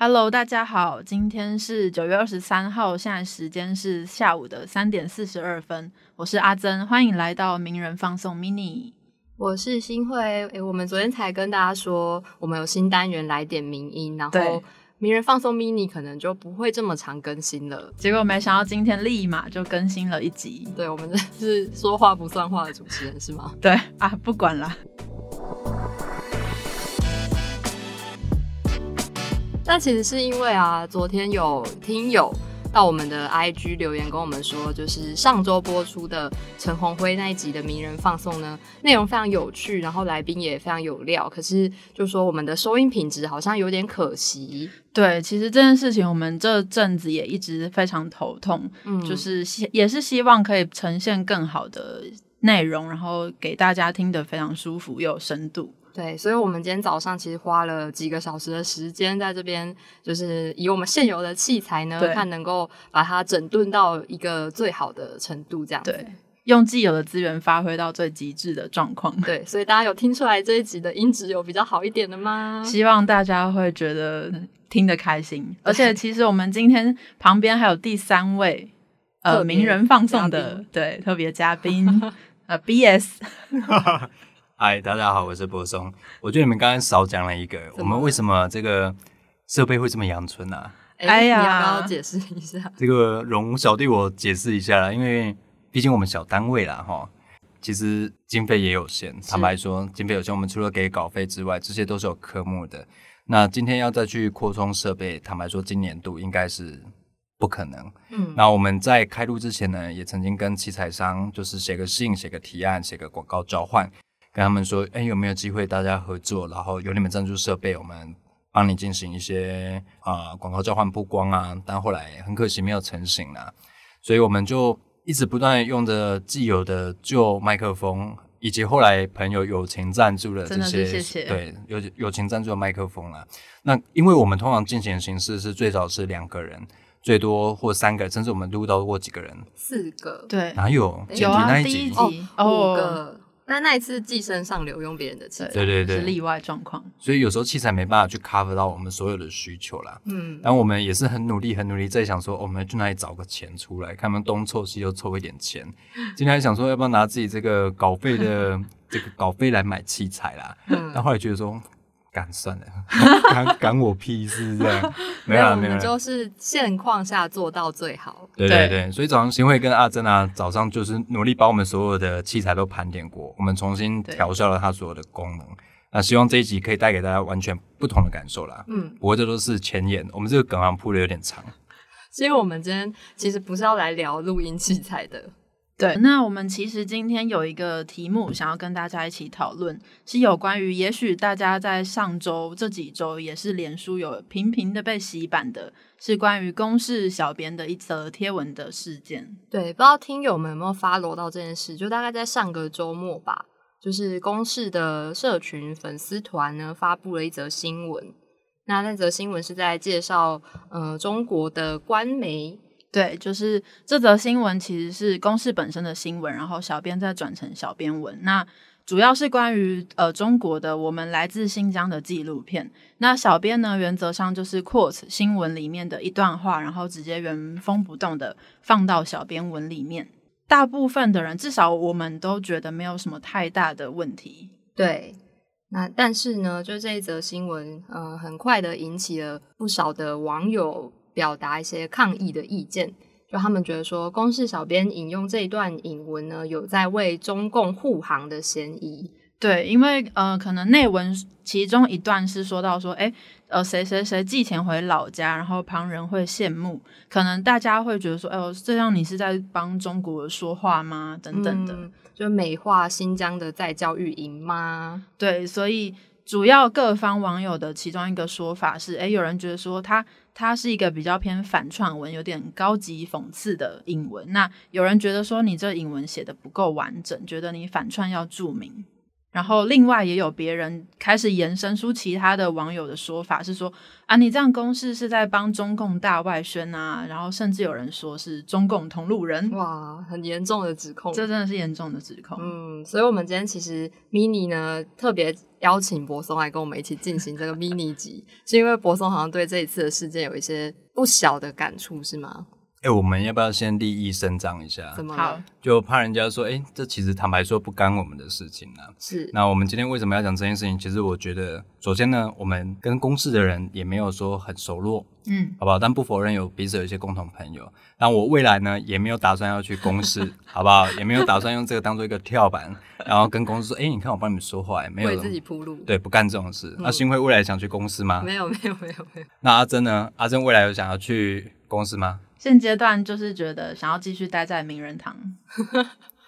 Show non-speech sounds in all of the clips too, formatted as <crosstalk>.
Hello，大家好，今天是九月二十三号，现在时间是下午的三点四十二分，我是阿珍，欢迎来到名人放送 mini。我是新慧，诶，我们昨天才跟大家说，我们有新单元来点名音，然后名人放送 mini 可能就不会这么常更新了。结果没想到今天立马就更新了一集，对我们这是说话不算话的主持人是吗？对啊，不管了。但其实是因为啊，昨天有听友到我们的 IG 留言跟我们说，就是上周播出的陈鸿辉那一集的名人放送呢，内容非常有趣，然后来宾也非常有料，可是就说我们的收音品质好像有点可惜。对，其实这件事情我们这阵子也一直非常头痛，嗯，就是希也是希望可以呈现更好的内容，然后给大家听得非常舒服又有深度。对，所以，我们今天早上其实花了几个小时的时间在这边，就是以我们现有的器材呢，看能够把它整顿到一个最好的程度，这样。对，用既有的资源发挥到最极致的状况。对，所以大家有听出来这一集的音质有比较好一点的吗？希望大家会觉得听得开心。而且，其实我们今天旁边还有第三位呃名人放送的对特别嘉宾 <laughs> 呃 BS。<laughs> <laughs> 嗨，大家好，我是柏松。我觉得你们刚刚少讲了一个，我们为什么这个设备会这么阳春呢？哎呀，你要不要解释一下？这个容小弟我解释一下啦，因为毕竟我们小单位啦，哈，其实经费也有限。坦白说，经费有限，我们除了给稿费之外，这些都是有科目的。那今天要再去扩充设备，坦白说，今年度应该是不可能。嗯，那我们在开录之前呢，也曾经跟器材商就是写个信、写个提案、写个广告交换。跟他们说，哎，有没有机会大家合作？然后有你们赞助设备，我们帮你进行一些啊广告交换曝光啊。但后来很可惜没有成型啊，所以我们就一直不断用着既有的旧麦克风，以及后来朋友友情赞助的这些，对，友友情赞助的麦克风啊。那因为我们通常进行的形式是最少是两个人，最多或三个，甚至我们录到过几个人，四个，对，哪有？有啊，第一集五个。但那一次寄生上流用别人的器材，对对对，是例外状况。所以有时候器材没办法去 cover 到我们所有的需求啦。嗯，然后我们也是很努力、很努力在想说，我们去哪里找个钱出来，看他们东凑西又凑一点钱。今天还想说要不要拿自己这个稿费的 <laughs> 这个稿费来买器材啦。嗯，但后来觉得说。赶算了，<laughs> 赶赶我屁事这样，<laughs> 没有没有，就是现况下做到最好。对对对，所以早上新会跟阿珍啊，早上就是努力把我们所有的器材都盘点过，我们重新调校了它所有的功能。那希望这一集可以带给大家完全不同的感受啦。嗯，不过这都是前言，我们这个梗行铺的有点长。所以我们今天其实不是要来聊录音器材的。对，那我们其实今天有一个题目想要跟大家一起讨论，是有关于也许大家在上周这几周也是脸书有频频的被洗版的，是关于公式小编的一则贴文的事件。对，不知道听友们有没有发罗到这件事？就大概在上个周末吧，就是公式的社群粉丝团呢发布了一则新闻，那那则新闻是在介绍呃中国的官媒。对，就是这则新闻其实是公示本身的新闻，然后小编再转成小编文。那主要是关于呃中国的我们来自新疆的纪录片。那小编呢，原则上就是 quote 新闻里面的一段话，然后直接原封不动的放到小编文里面。大部分的人，至少我们都觉得没有什么太大的问题。对，那但是呢，就这一则新闻，呃，很快的引起了不少的网友。表达一些抗议的意见，就他们觉得说，公示小编引用这一段引文呢，有在为中共护航的嫌疑。对，因为呃，可能内文其中一段是说到说，哎，呃，谁谁谁寄钱回老家，然后旁人会羡慕，可能大家会觉得说，哎呦，这样你是在帮中国说话吗？等等的，就美化新疆的在教育营吗？对，所以。主要各方网友的其中一个说法是，诶，有人觉得说它它是一个比较偏反串文，有点高级讽刺的引文。那有人觉得说你这引文写的不够完整，觉得你反串要注明。然后另外也有别人开始延伸出其他的网友的说法，是说啊，你这样公示是在帮中共大外宣啊，然后甚至有人说是中共同路人，哇，很严重的指控，这真的是严重的指控。嗯，所以我们今天其实 mini 呢特别邀请博松来跟我们一起进行这个 mini 集，<laughs> 是因为博松好像对这一次的事件有一些不小的感触，是吗？哎，我们要不要先利益伸张一下？怎么好？就怕人家说，哎，这其实坦白说不干我们的事情呢。是。那我们今天为什么要讲这件事情？其实我觉得，首先呢，我们跟公司的人也没有说很熟络，嗯，好不好？但不否认有彼此有一些共同朋友。那我未来呢，也没有打算要去公司，好不好？也没有打算用这个当做一个跳板，然后跟公司说，哎，你看我帮你们说话，没有为自己铺路。对，不干这种事。那新辉未来想去公司吗？没有，没有，没有，没有。那阿珍呢？阿珍未来有想要去公司吗？现阶段就是觉得想要继续待在名人堂，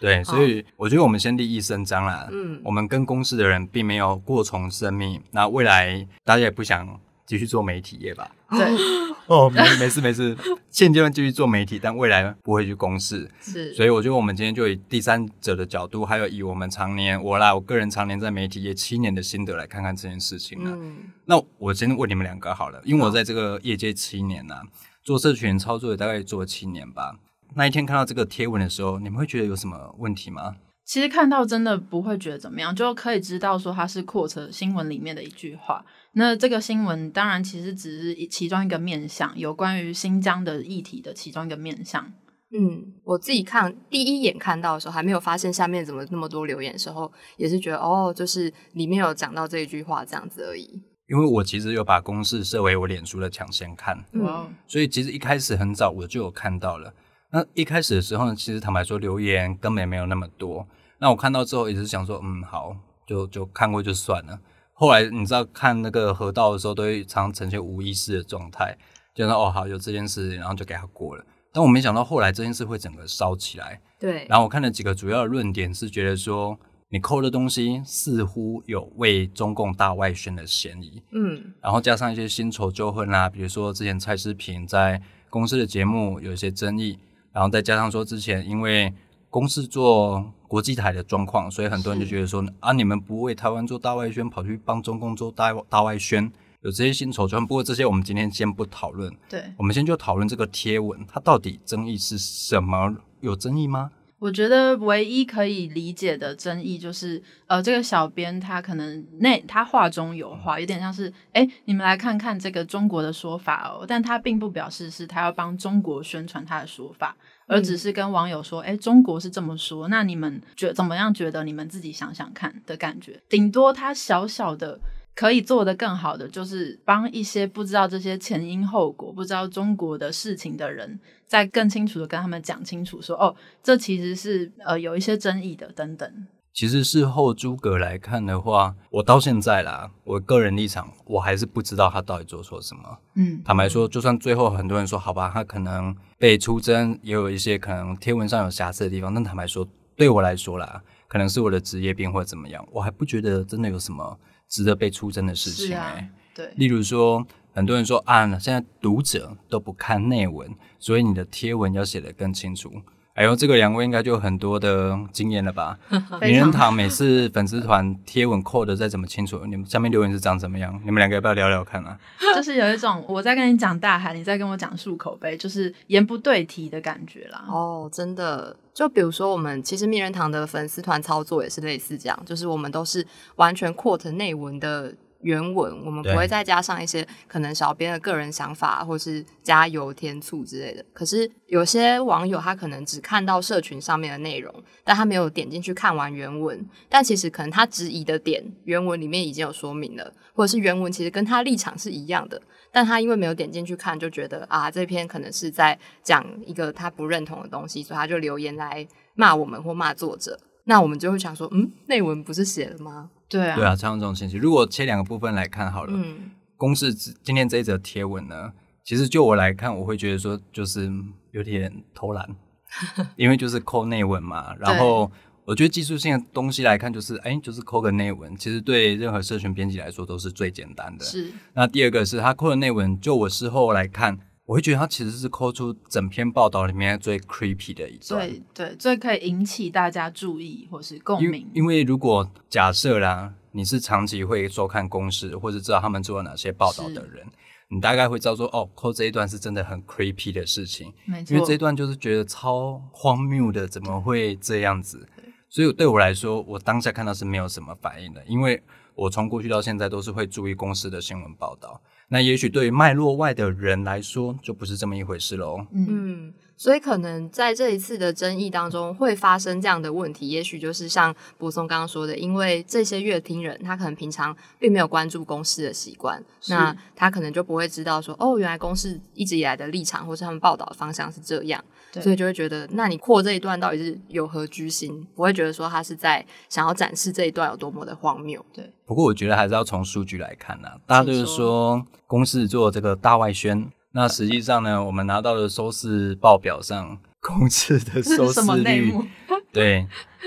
对，<laughs> 所以我觉得我们先立一伸张啦。嗯，我们跟公司的人并没有过从生命，那未来大家也不想继续做媒体业吧？对，<laughs> 哦，没没事没事，现阶段继续做媒体，但未来不会去公司。是，所以我觉得我们今天就以第三者的角度，还有以我们常年我啦，我个人常年在媒体业七年的心得来看看这件事情了。嗯，那我先问你们两个好了，因为我在这个业界七年呐。做社群操作也大概做了七年吧。那一天看到这个贴文的时候，你们会觉得有什么问题吗？其实看到真的不会觉得怎么样，就可以知道说它是扩车新闻里面的一句话。那这个新闻当然其实只是其中一个面向，有关于新疆的议题的其中一个面向。嗯，我自己看第一眼看到的时候，还没有发现下面怎么那么多留言的时候，也是觉得哦，就是里面有讲到这一句话这样子而已。因为我其实有把公式设为我脸书的抢先看，哇，所以其实一开始很早我就有看到了。那一开始的时候呢，其实坦白说留言根本没有那么多。那我看到之后也是想说，嗯，好，就就看过就算了。后来你知道看那个河道的时候，都会常呈现无意识的状态，就说哦好有这件事，然后就给他过了。但我没想到后来这件事会整个烧起来。对。然后我看了几个主要的论点，是觉得说。你扣的东西似乎有为中共大外宣的嫌疑，嗯，然后加上一些新仇旧恨啊，比如说之前蔡诗平在公司的节目有一些争议，然后再加上说之前因为公司做国际台的状况，所以很多人就觉得说啊，你们不为台湾做大外宣，跑去帮中共做大大外宣，有这些新仇旧恨。不过这些我们今天先不讨论，对，我们先就讨论这个贴文，它到底争议是什么？有争议吗？我觉得唯一可以理解的争议就是，呃，这个小编他可能那他话中有话，有点像是，哎，你们来看看这个中国的说法哦，但他并不表示是他要帮中国宣传他的说法，而只是跟网友说，哎，中国是这么说，那你们觉怎么样？觉得你们自己想想看的感觉，顶多他小小的。可以做得更好的，就是帮一些不知道这些前因后果、不知道中国的事情的人，再更清楚的跟他们讲清楚，说哦，这其实是呃有一些争议的等等。其实事后诸葛来看的话，我到现在啦，我个人立场，我还是不知道他到底做错什么。嗯，坦白说，就算最后很多人说好吧，他可能被出征，也有一些可能贴文上有瑕疵的地方，但坦白说，对我来说啦，可能是我的职业病或者怎么样，我还不觉得真的有什么。值得被出征的事情哎，对，例如说，很多人说啊，现在读者都不看内文，所以你的贴文要写得更清楚。哎呦，这个两位应该就有很多的经验了吧？<laughs> 名人堂每次粉丝团贴文扣的再怎么清楚，你们下面留言是长怎么样？你们两个要不要聊聊看啊？<laughs> 就是有一种我在跟你讲大海，你在跟我讲漱口杯，就是言不对题的感觉啦。哦，真的。就比如说，我们其实名人堂的粉丝团操作也是类似这样，就是我们都是完全 quote 内文的原文，我们不会再加上一些可能小编的个人想法，或是加油添醋之类的。可是有些网友他可能只看到社群上面的内容，但他没有点进去看完原文，但其实可能他质疑的点原文里面已经有说明了，或者是原文其实跟他立场是一样的。但他因为没有点进去看，就觉得啊，这篇可能是在讲一个他不认同的东西，所以他就留言来骂我们或骂作者。那我们就会想说，嗯，内文不是写了吗？对啊，对啊，常有这种情绪。如果切两个部分来看好了，嗯，公式今天这一则贴文呢，其实就我来看，我会觉得说就是有点偷懒，<laughs> 因为就是扣内文嘛，然后。我觉得技术性的东西来看，就是哎，就是扣个内文，其实对任何社群编辑来说都是最简单的。是。那第二个是他扣的内文，就我事后来看，我会觉得它其实是抠出整篇报道里面最 creepy 的一段。对对最可以引起大家注意或是共因鸣。因为如果假设啦，你是长期会收看公视或者知道他们做了哪些报道的人，你大概会知道说，哦，抠这一段是真的很 creepy 的事情，没错因为这一段就是觉得超荒谬的，怎么会这样子？所以对我来说，我当下看到是没有什么反应的，因为我从过去到现在都是会注意公司的新闻报道。那也许对于脉络外的人来说，就不是这么一回事喽。嗯，嗯，所以可能在这一次的争议当中会发生这样的问题，也许就是像柏松刚刚说的，因为这些乐听人他可能平常并没有关注公司的习惯，那他可能就不会知道说，哦，原来公司一直以来的立场或是他们报道的方向是这样，所以就会觉得，那你扩这一段到底是有何居心？不会觉得说他是在想要展示这一段有多么的荒谬。对不过我觉得还是要从数据来看呐、大家都是说公司做这个大外宣，那实际上呢，我们拿到的收视报表上，公司的收视率幕？<laughs> 对，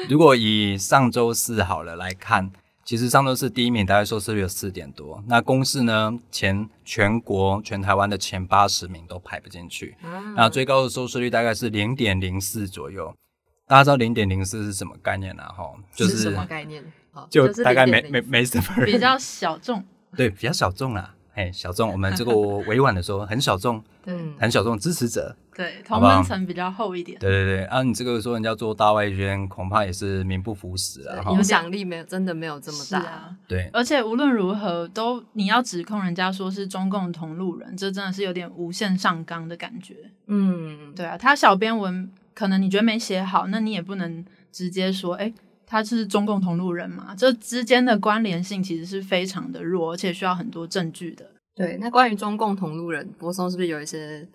如果以上周四好了来看，其实上周四第一名大概收视率有四点多，那公视呢前全国全台湾的前八十名都排不进去，那最高的收视率大概是零点零四左右。大家知道零点零四是什么概念啊？哈，就是什么概念？就大概没0.04没没什么人比较小众，对，比较小众啦。哎，小众，我们这个 <laughs> 委婉的说，很小众，嗯很小众支持者。对，同温层比较厚一点。对对对，啊，你这个说人家做大外宣，恐怕也是名不符实啊。哈影响力没有真的没有这么大。啊，对，而且无论如何，都你要指控人家说是中共同路人，这真的是有点无限上纲的感觉。嗯，对啊，他小编文可能你觉得没写好，那你也不能直接说，哎，他是中共同路人嘛？这之间的关联性其实是非常的弱，而且需要很多证据的。对。那关于中共同路人，柏松是不是有一些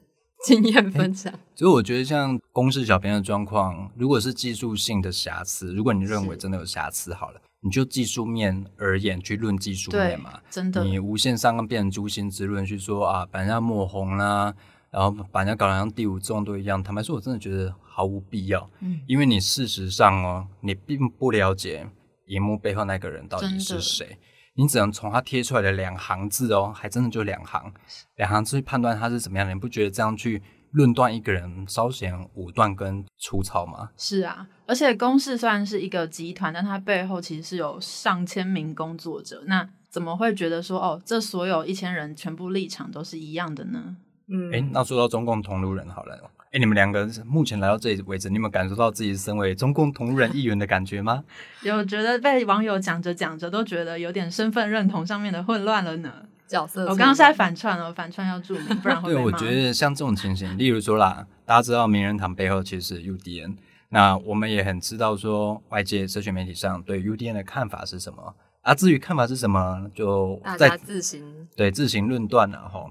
经验分享？<laughs> 所以我觉得像公示小编的状况，如果是技术性的瑕疵，如果你认为真的有瑕疵，好了，你就技术面而言去论技术面嘛。，真的，你无限上纲变成诛心之论，去说啊，反正要抹红啦、然后把人家搞得像第五纵队一样。坦白说，我真的觉得毫无必要，嗯因为你事实上哦，你并不了解荧幕背后那个人到底是谁，你只能从他贴出来的两行字哦，还真的就两行，两行字去判断他是怎么样的。你不觉得这样去论断一个人稍显武断跟粗糙吗？是啊，而且公视虽然是一个集团，但它背后其实是有上千名工作者。那怎么会觉得说，哦，这所有一千人全部立场都是一样的呢？嗯，哎、那说到中共同路人好了，哎，你们两个目前来到这里为止，你们感受到自己身为中共同路人一员的感觉吗？<laughs> 有觉得被网友讲着讲着都觉得有点身份认同上面的混乱了呢。角色。我刚刚是在，反串哦，反串要注明，不然会对，我。觉得像这种情形，例如说啦，大家知道名人堂背后其实是 UDN，那我们也很知道说外界社群媒体上对 UDN 的看法是什么啊。至于看法是什么，就大家在自行对自行论断了哈。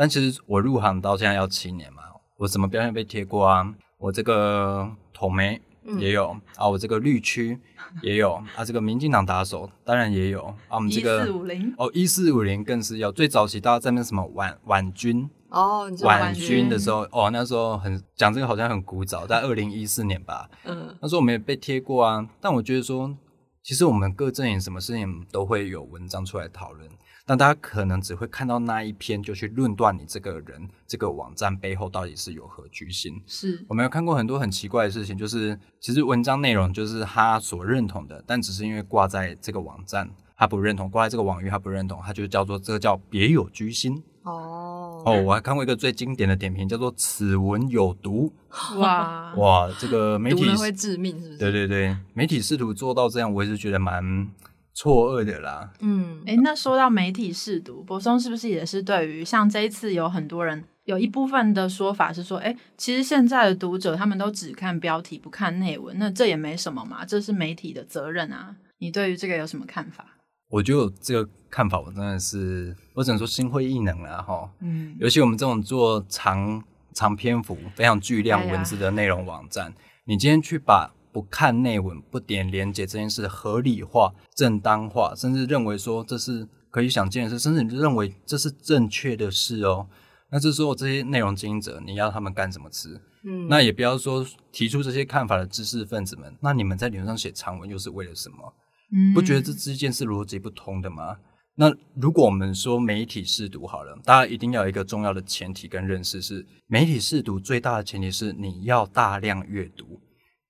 但其实我入行到现在要七年嘛，我什么标签被贴过啊？我这个统媒也有、啊，我这个绿区也有啊，这个民进党打手当然也有啊，我们这一个四五零，哦一四五零更是有。最早期大家在那什么婉婉君哦，婉君君的时候，哦那时候很讲这个好像很古早，在二零一四年吧，嗯那时候我们也被贴过啊，但我觉得说，其实我们各阵营什么事情都会有文章出来讨论，但大家可能只会看到那一篇就去论断你这个人、这个网站背后到底是有何居心。是我们有看过很多很奇怪的事情，就是其实文章内容就是他所认同的，但只是因为挂在这个网站。他不认同，挂在这个网域他不认同，他就叫做这个叫别有居心哦哦。我还看过一个最经典的点评，叫做此文有毒。<laughs> 哇，哇，这个媒体会致命，是不是？对对对，媒体试图做到这样，我也是觉得蛮错愕的啦。嗯，哎，那说到媒体试读，博松是不是也是对于像这一次有很多人有一部分的说法是说，哎，其实现在的读者他们都只看标题不看内文，那这也没什么嘛，这是媒体的责任啊。你对于这个有什么看法？我觉得我这个看法，我真的是，我只能说心灰意冷了哈。嗯，尤其我们这种做长长篇幅、非常巨量文字的内容网站，你今天去把不看内文、不点连接这件事合理化、正当化，甚至认为说这是可以想见的事，甚至你认为这是正确的事哦。那这时候这些内容经营者，你要他们干什么吃？嗯那也不要说提出这些看法的知识分子们，那你们在理论上写长文又是为了什么？嗯不觉得这之间是逻辑不通的吗？那如果我们说媒体试读好了，大家一定要有一个重要的前提跟认识是，媒体试读最大的前提是你要大量阅读，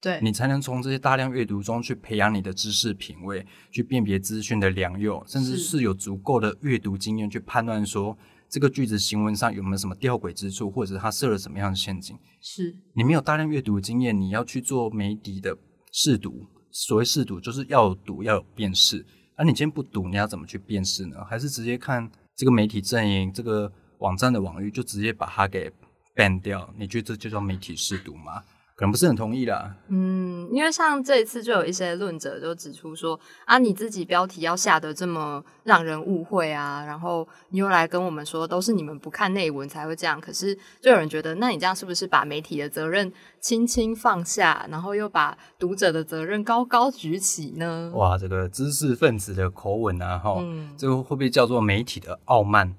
对，你才能从这些大量阅读中去培养你的知识品味，去辨别资讯的良莠，甚至是是有足够的阅读经验去判断说这个句子行文上有没有什么吊诡之处，或者它设了什么样的陷阱。是你没有大量阅读经验，你要去做媒体的试读。所谓试读，就是要有读，要有辨识。而、你今天不读，你要怎么去辨识呢？还是直接看这个媒体阵营、这个网站的网域，就直接把它给 ban 掉？你觉得这就叫媒体试读吗？可能不是很同意啦。嗯，因为像这一次就有一些论者就指出说啊，你自己标题要下的这么让人误会啊，然后你又来跟我们说都是你们不看内文才会这样，可是就有人觉得，那你这样是不是把媒体的责任轻轻放下，然后又把读者的责任高高举起呢？哇，这个知识分子的口吻啊，哈、嗯这个会不会叫做媒体的傲慢？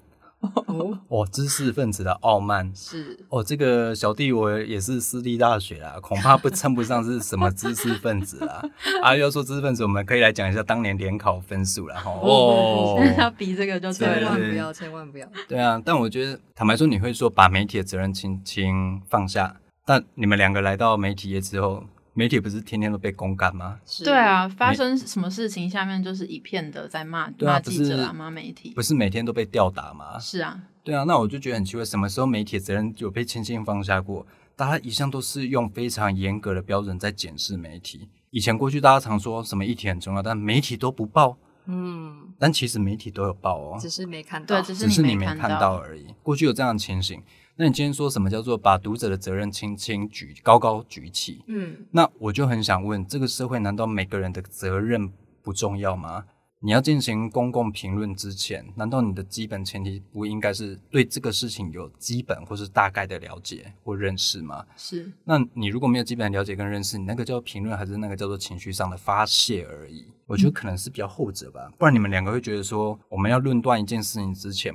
哦，哦，知识分子的傲慢。是哦，这个小弟我也是私立大学啦，恐怕不 <laughs> 称不上是什么知识分子啦。啊，要说知识分子，我们可以来讲一下当年联考分数啦。哈。哦，现 <laughs> 在要比这个就千了。万不要，千万不要。对啊，但我觉得坦白说，你会说把媒体的责任轻轻放下，但你们两个来到媒体业之后，媒体不是天天都被公干吗？是对，啊，发生什么事情，下面就是一片的在骂骂啊不是记者啊，骂媒体不。是每天都被吊打吗？是啊，对啊，那我就觉得很奇怪，什么时候媒体的责任有被轻轻放下过？大家一向都是用非常严格的标准在检视媒体。以前过去大家常说什么议题很重要，但媒体都不报，嗯，但其实媒体都有报哦，只是没看到，对，只是你没没看到而已。过去有这样的情形，那你今天说什么叫做把读者的责任轻轻举高高举起？嗯，那我就很想问，这个社会难道每个人的责任不重要吗？你要进行公共评论之前，难道你的基本前提不应该是对这个事情有基本或是大概的了解或认识吗？是那你如果没有基本的了解跟认识，你那个叫评论还是那个叫做情绪上的发泄而已？我觉得可能是比较后者吧，不然你们两个会觉得说，我们要论断一件事情之前，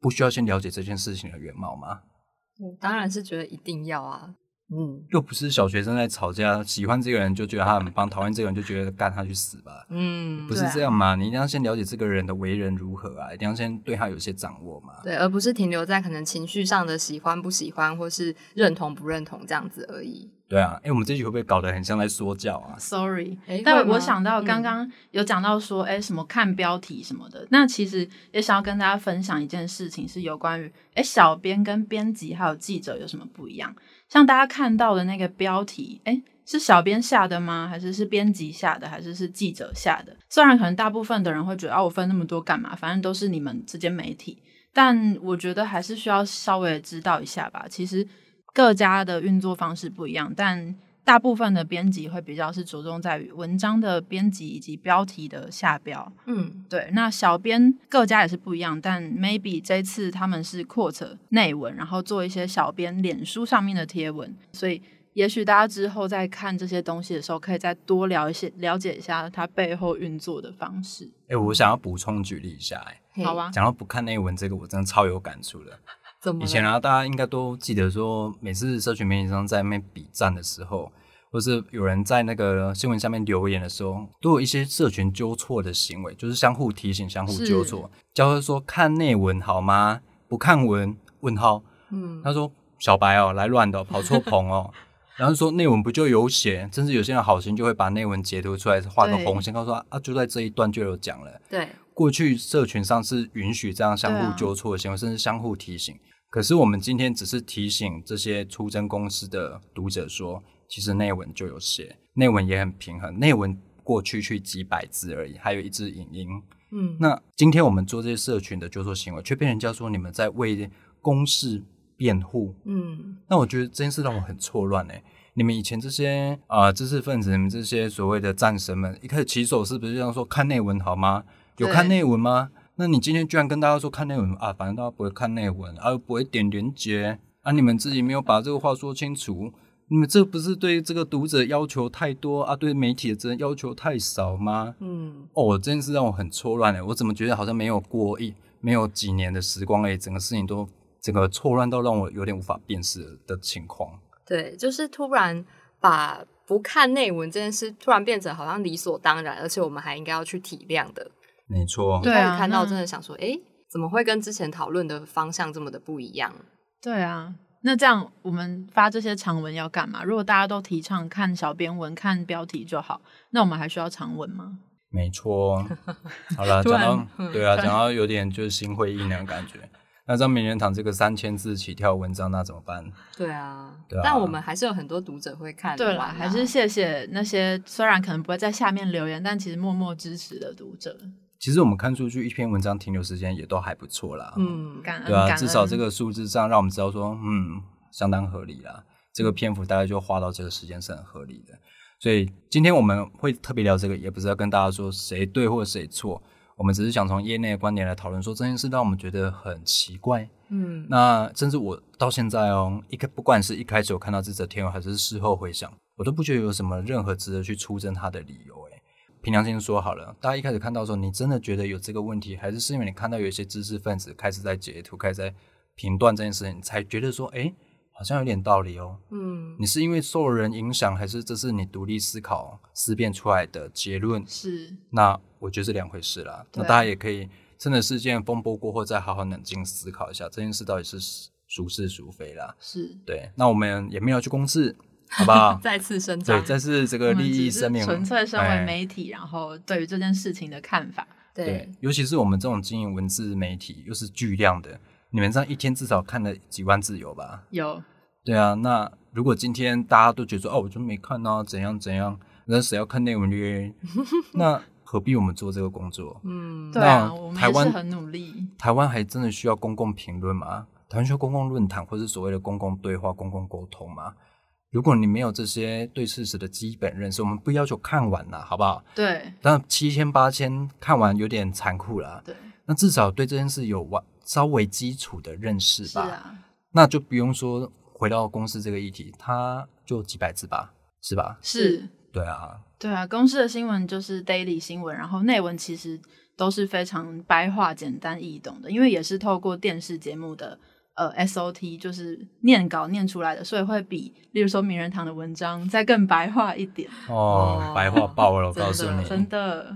不需要先了解这件事情的原貌吗？我当然是觉得一定要啊，嗯又不是小学生在吵架，喜欢这个人就觉得他很棒，讨厌这个人就觉得干他去死吧。嗯，不是这样嘛？你一定要先了解这个人的为人如何啊，一定要先对他有些掌握嘛。对，而不是停留在可能情绪上的喜欢不喜欢，或是认同不认同这样子而已。对啊，哎，我们这局会不会搞得很像在说教啊？Sorry，<laughs> 但我想到嗯刚刚有讲到说，哎、什么看标题什么的，那其实也想要跟大家分享一件事情，是有关于，哎、小编跟编辑还有记者有什么不一样？像大家看到的那个标题，哎、是小编下的吗？还是是编辑下的？还是是记者下的？虽然可能大部分的人会觉得，啊，我分那么多干嘛？反正都是你们这间媒体，但我觉得还是需要稍微知道一下吧。其实各家的运作方式不一样，但大部分的编辑会比较是着重在于文章的编辑以及标题的下标。嗯，对，那小编各家也是不一样，但 maybe 这次他们是 quote 内文，然后做一些小编脸书上面的贴文，所以也许大家之后在看这些东西的时候，可以再多聊一些，了解一下它背后运作的方式。哎，我想要补充举例一下，哎，好，啊，讲到不看内文这个，我真的超有感触的。怎么以前啊，大家应该都记得说，每次社群媒体上在那边比战的时候，或是有人在那个新闻下面留言的时候，都有一些社群纠错的行为，就是相互提醒、相互纠错，教会说看内文好吗？不看文？问号。嗯，他说小白哦，来乱的哦、跑错棚哦。<laughs> 然后说内文不就有写，甚至有些人好心就会把内文截图出来，画个对红线，告诉他啊，就在这一段就有讲了。对，过去社群上是允许这样相互纠错的行为，甚至相互提醒。可是我们今天只是提醒这些出征公司的读者说，其实内文就有写，内文也很平衡，内文过去去几百字而已，还有一支影音。嗯，那今天我们做这些社群的纠错行为，却被人家说你们在为公事辩护，嗯，那我觉得这件事让我很错乱哎。你们以前这些啊、呃知识分子，你们这些所谓的战神们，一开始起手是不是这样说看内文好吗？有看内文吗？那你今天居然跟大家说看内文啊，反正大家不会看内文，啊又不会点连接啊，你们自己没有把这个话说清楚，你们这不是对这个读者要求太多啊，对媒体的责任要求太少吗？嗯，哦，这件事让我很错乱哎，我怎么觉得好像没有过一没有几年的时光哎，整个事情都整个错乱到让我有点无法辨识的情况。对，就是突然把不看内文这件事突然变成好像理所当然，而且我们还应该要去体谅的。没错，对看到真的想说，哎，怎么会跟之前讨论的方向这么的不一样？对啊，那这样我们发这些长文要干嘛？如果大家都提倡看小编文、看标题就好，那我们还需要长文吗？没错。好了，突 <laughs> 讲到对啊，讲到有点就是心灰意冷的感觉。那张名人堂这个三千字起跳文章，那怎么办？对啊，对啊但我们还是有很多读者会看。对啦，还是谢谢那些虽然可能不会在下面留言，但其实默默支持的读者，其实我们看出去一篇文章停留时间也都还不错啦。嗯，感恩对啊，至少这个数字上让我们知道说，嗯，相当合理啦。这个篇幅大概就花到这个时间是很合理的。所以今天我们会特别聊这个，也不是要跟大家说谁对或谁错，我们只是想从业内的观点来讨论说这件事让我们觉得很奇怪。嗯，那甚至我到现在哦，一开不管是一开始我看到这则天文，还是事后回想，我都不觉得有什么任何值得去出征它的理由。诶，凭良心说好了，大家一开始看到的时候，你真的觉得有这个问题，还是是因为你看到有一些知识分子开始在截图，开始在评断这件事情，你才觉得说，诶，好像有点道理哦。嗯，你是因为受人影响，还是这是你独立思考思辨出来的结论？是那我觉得是两回事啦。那大家也可以趁着事件风波过后，再好好冷静思考一下这件事到底是孰是孰非啦。是，对，那我们也没有去公示，好不好？<laughs> 再次伸对，张，这是这个利益声明，纯粹身为哎媒体，然后对于这件事情的看法，对，尤其是我们这种经营文字媒体，又是巨量的，你们这样一天至少看了几万字有吧？有对啊，那如果今天大家都觉得说哦，我就没看啊，怎样怎样，那谁要看内文嘞？<laughs> 那何必我们做这个工作？嗯，对啊，那我们台湾也是很努力，台湾还真的需要公共评论吗？台湾需要公共论坛，或是所谓的公共对话、公共沟通吗？如果你没有这些对事实的基本认识，我们不要求看完了，好不好？对但七千八千看完有点残酷了。对，那至少对这件事有完稍微基础的认识吧。是啊，那就不用说回到公司这个议题，它就几百字吧，是吧？是，对啊，对啊，公司的新闻就是 daily 新闻，然后内文其实都是非常白话、简单易懂的，因为也是透过电视节目的呃 SOT，就是念稿念出来的，所以会比例如说名人堂的文章再更白话一点，哦，哦白话爆了，我真的告诉你，真的。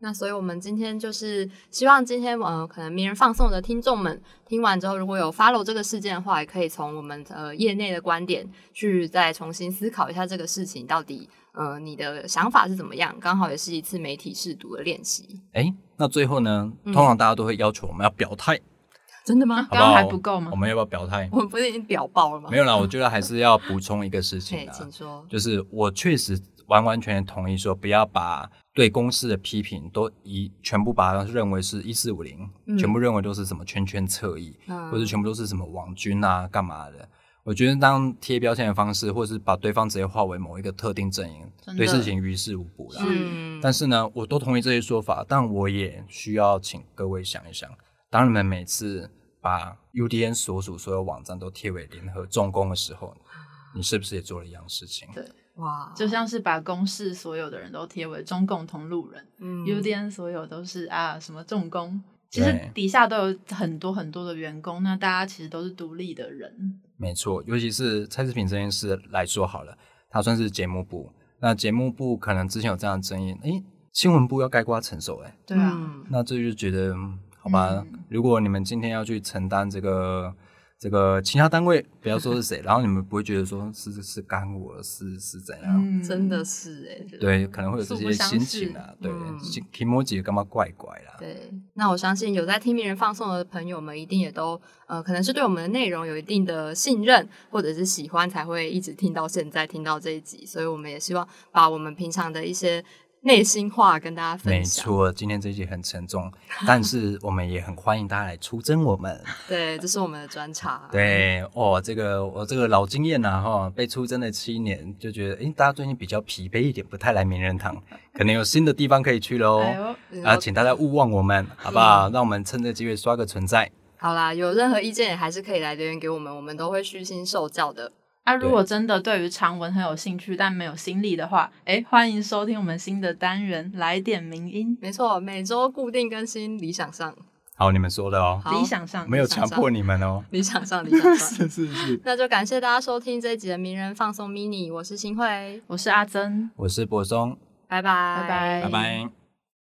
那所以，我们今天就是希望今天呃，可能名人放送的听众们听完之后，如果有 follow 这个事件的话，也可以从我们呃业内的观点去再重新思考一下这个事情到底呃你的想法是怎么样。刚好也是一次媒体试读的练习。哎，那最后呢，嗯通常大家都会要求我们要表态，真的吗？好不好？刚刚还不够吗我们要不要表态？我们不是已经表爆了吗？没有啦，我觉得还是要补充一个事情对，<laughs> 啊，请说。就是我确实完完全全同意说，不要把对公司的批评都一全部把它认为是一四五零，嗯全部认为都是什么圈圈侧翼，嗯或者全部都是什么网军啊，干嘛的？我觉得当贴标签的方式，或是把对方直接划为某一个特定阵营，真的对事情于事无补啦。嗯，但是呢，我都同意这些说法，但我也需要请各位想一想，当你们每次把 UDN 所属所有网站都贴为联合重工的时候，你是不是也做了一样事情？对。哇，就像是把公示所有的人都贴为中共同路人、嗯。U d n 所有都是啊什么重工，其实底下都有很多很多的员工，那大家其实都是独立的人，没错，尤其是蔡志平这件事来说好了，他算是节目部，那节目部可能之前有这样的争议，诶，新闻部要盖瓜承受，诶，对啊，嗯。那这就觉得嗯好吧，嗯。如果你们今天要去承担这个这个其他单位，不要说是谁，<laughs> 然后你们不会觉得说是是干我是是怎样，嗯。真的是哎、对，可能会有这些心情啊，对提摩吉干嘛怪怪啦，对，那我相信有在听名人放送的朋友们，一定也都呃，可能是对我们的内容有一定的信任或者是喜欢，才会一直听到现在，听到这一集。所以我们也希望把我们平常的一些内心话跟大家分享。没错，今天这一集很沉重，但是 <laughs> 我们也很欢迎大家来出征我们。<laughs> 对，这是我们的专场。，对哦，这个我这个老经验呐、哈，被出征了七年，就觉得诶，大家最近比较疲惫一点，不太来名人堂，可能有新的地方可以去喽。啊，请大家勿忘我们，好不好？让我们趁这机会刷个存在。好啦，有任何意见也还是可以来留言给我们，我们都会虚心受教的。啊，如果真的对于长文很有兴趣，但没有心力的话，哎，欢迎收听我们新的单元《来点名音。没错，每周固定更新，理想上，好，你们说的哦，理想上没有强迫你们哦。理想上，理想上。<laughs> 是是是，那就感谢大家收听这一集的名人放松 mini，我是新慧，我是阿珍，我是柏松，拜拜，拜拜。拜拜。